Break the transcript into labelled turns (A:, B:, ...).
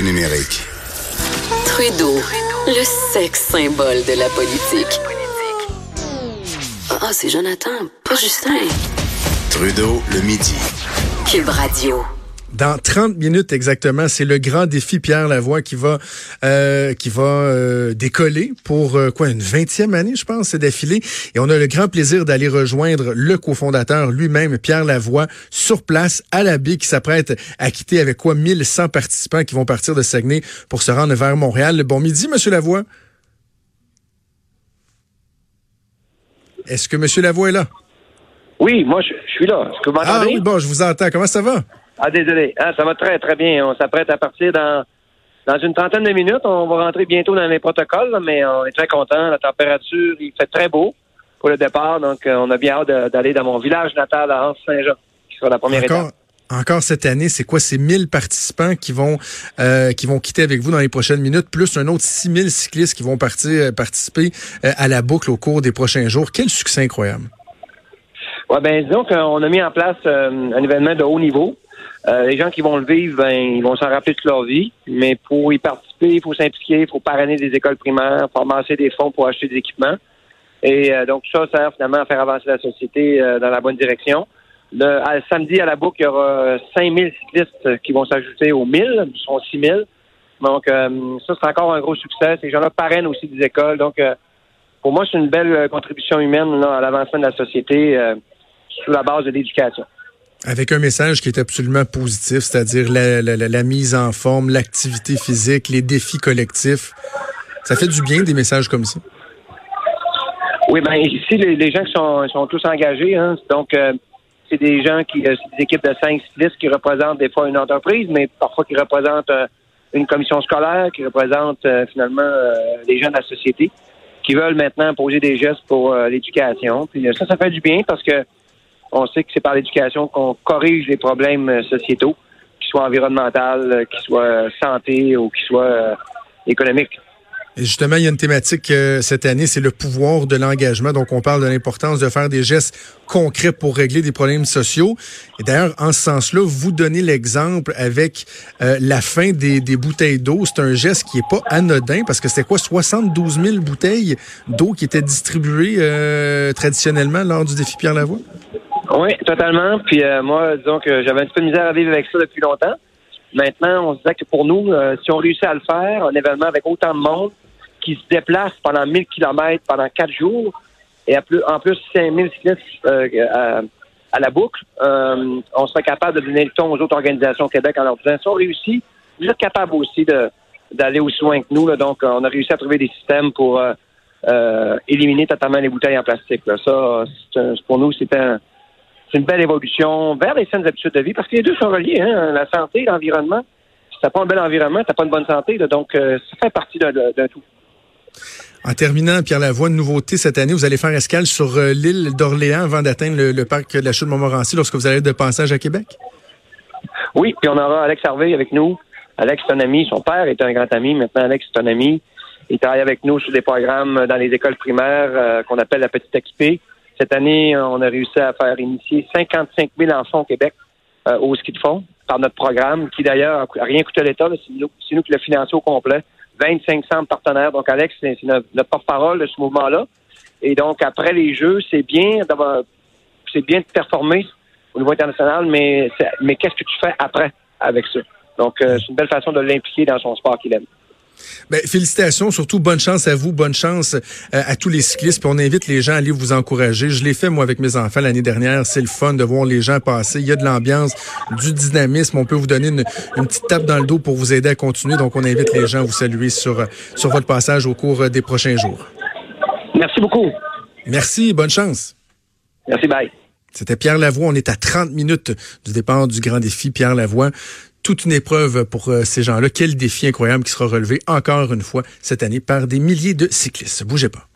A: Numérique.
B: Trudeau, le sexe symbole de la politique. Ah, c'est Jonathan, pas Justin.
A: Trudeau, le midi.
B: Cube Radio.
C: Dans 30 minutes exactement, c'est le grand défi Pierre Lavoie qui va euh, qui va euh, décoller pour euh, quoi une vingtième année, je pense, c'est d'affilée. Et on a le grand plaisir d'aller rejoindre le cofondateur lui-même, Pierre Lavoie, sur place à la baie, qui s'apprête à quitter avec quoi 1100 participants qui vont partir de Saguenay pour se rendre vers Montréal. Bon midi, Monsieur Lavoie. Est-ce que Monsieur Lavoie est là?
D: Oui, moi, je, je suis là. Est-ce que vous
C: Ah oui, bon, je vous entends. Comment ça va?
D: Ah, désolé. Ah, ça va très, très bien. On s'apprête à partir dans, dans une trentaine de minutes. On va rentrer bientôt dans les protocoles, mais on est très content. La température, il fait très beau pour le départ. Donc, euh, on a bien hâte d'aller dans mon village natal à Anse-Saint-Jean, qui sera la première
C: Encore,
D: étape.
C: encore cette année, c'est quoi? Ces 1000 participants qui vont euh, qui vont quitter avec vous dans les prochaines minutes, plus un autre 6000 cyclistes qui vont partir euh, participer euh, à la boucle au cours des prochains jours. Quel succès incroyable.
D: Ouais, ben, disons qu'on a mis en place euh, un événement de haut niveau. Euh, les gens qui vont le vivre, ben, ils vont s'en rappeler toute leur vie. Mais pour y participer, il faut s'impliquer, il faut parrainer des écoles primaires, faut amasser des fonds pour acheter des équipements. Et euh, donc, ça sert finalement à faire avancer la société euh, dans la bonne direction. Le, à- samedi, à la boucle, il y aura 5000 cyclistes qui vont s'ajouter aux 1000, ils seront 6000. Donc, euh, ça, c'est encore un gros succès. Ces gens-là parrainent aussi des écoles. Donc, euh, pour moi, c'est une belle euh, contribution humaine là, à l'avancement de la société sous la base de l'éducation.
C: Avec un message qui est absolument positif, c'est-à-dire la, mise en forme, l'activité physique, les défis collectifs. Ça fait du bien des messages comme ça.
D: Oui, ben ici, les, gens qui sont, sont tous engagés, hein, donc euh, c'est des gens qui, euh, des équipes de cinq cyclistes qui représentent des fois une entreprise, mais parfois qui représentent euh, une commission scolaire, qui représentent euh, finalement les gens de la société, qui veulent maintenant poser des gestes pour l'éducation. Puis ça, ça fait du bien parce que on sait que c'est par l'éducation qu'on corrige les problèmes euh, sociétaux, qu'ils soient environnementaux, euh, qu'ils soient euh, santé ou qu'ils soient économiques.
C: Et justement, il y a une thématique cette année, c'est le pouvoir de l'engagement. Donc, on parle de l'importance de faire des gestes concrets pour régler des problèmes sociaux. Et d'ailleurs, en ce sens-là, vous donnez l'exemple avec la fin des, bouteilles d'eau. C'est un geste qui est pas anodin parce que c'était quoi, 72 000 bouteilles d'eau qui étaient distribuées traditionnellement lors du défi Pierre Lavoie?
D: Oui, totalement. Puis euh, moi, disons que j'avais un petit peu de misère à vivre avec ça depuis longtemps. Maintenant, on se disait que pour nous, euh, si on réussit à le faire, un événement avec autant de monde qui se déplace pendant 1000 kilomètres pendant quatre jours, et en plus 5000 cyclistes euh, à, la boucle, euh, on serait capable de donner le ton aux autres organisations au Québec en leur disant, si on réussit, vous êtes capable aussi d'aller aussi loin que nous. Là. Donc, on a réussi à trouver des systèmes pour euh, euh, éliminer totalement les bouteilles en plastique. Là. Ça, un- pour nous, c'est un, c'est une belle évolution vers les saines habitudes de vie parce que les deux sont reliés, hein, la santé et l'environnement. Si t'as pas un bel environnement, t'as pas une bonne santé, là, donc euh, ça fait partie d'un tout.
C: En terminant, Pierre Lavoie, une nouveauté cette année, vous allez faire escale sur euh, l'île d'Orléans avant d'atteindre le, le parc de la chute de Montmorency lorsque vous allez être de passage à Québec?
D: Oui, puis on aura Alex Harvey avec nous. Alex est un ami, son père est un grand ami. Maintenant, Alex est un ami. Il travaille avec nous sur des programmes dans les écoles primaires euh, qu'on appelle la petite XP. Cette année, on a réussi à faire initier 55 000 enfants au Québec euh, au ski de fond par notre programme, qui d'ailleurs a rien coûté à l'État. C'est nous, qui l'a financé au complet. 25 centres partenaires. Donc, Alex, c'est notre, notre porte-parole de ce mouvement-là. Et donc, après les Jeux, c'est bien d'avoir, c'est bien de performer au niveau international, mais, mais qu'est-ce que tu fais après avec ça? Donc, euh, c'est une belle façon de l'impliquer dans son sport qu'il aime.
C: Ben, félicitations, surtout bonne chance à vous, bonne chance euh, à tous les cyclistes. Puis on invite les gens à aller vous encourager. Je l'ai fait moi avec mes enfants l'année dernière. C'est le fun de voir les gens passer. Il y a de l'ambiance, du dynamisme. On peut vous donner une, une petite tape dans le dos pour vous aider à continuer. Donc on invite les gens à vous saluer sur sur votre passage au cours euh, des prochains jours.
D: Merci beaucoup.
C: Merci, bonne chance.
D: Merci, bye.
C: C'était Pierre Lavoie. On est à 30 minutes du départ du grand défi. Pierre Lavoie, toute une épreuve pour euh, ces gens-là. Quel défi incroyable qui sera relevé encore une fois cette année par des milliers de cyclistes. Bougez pas.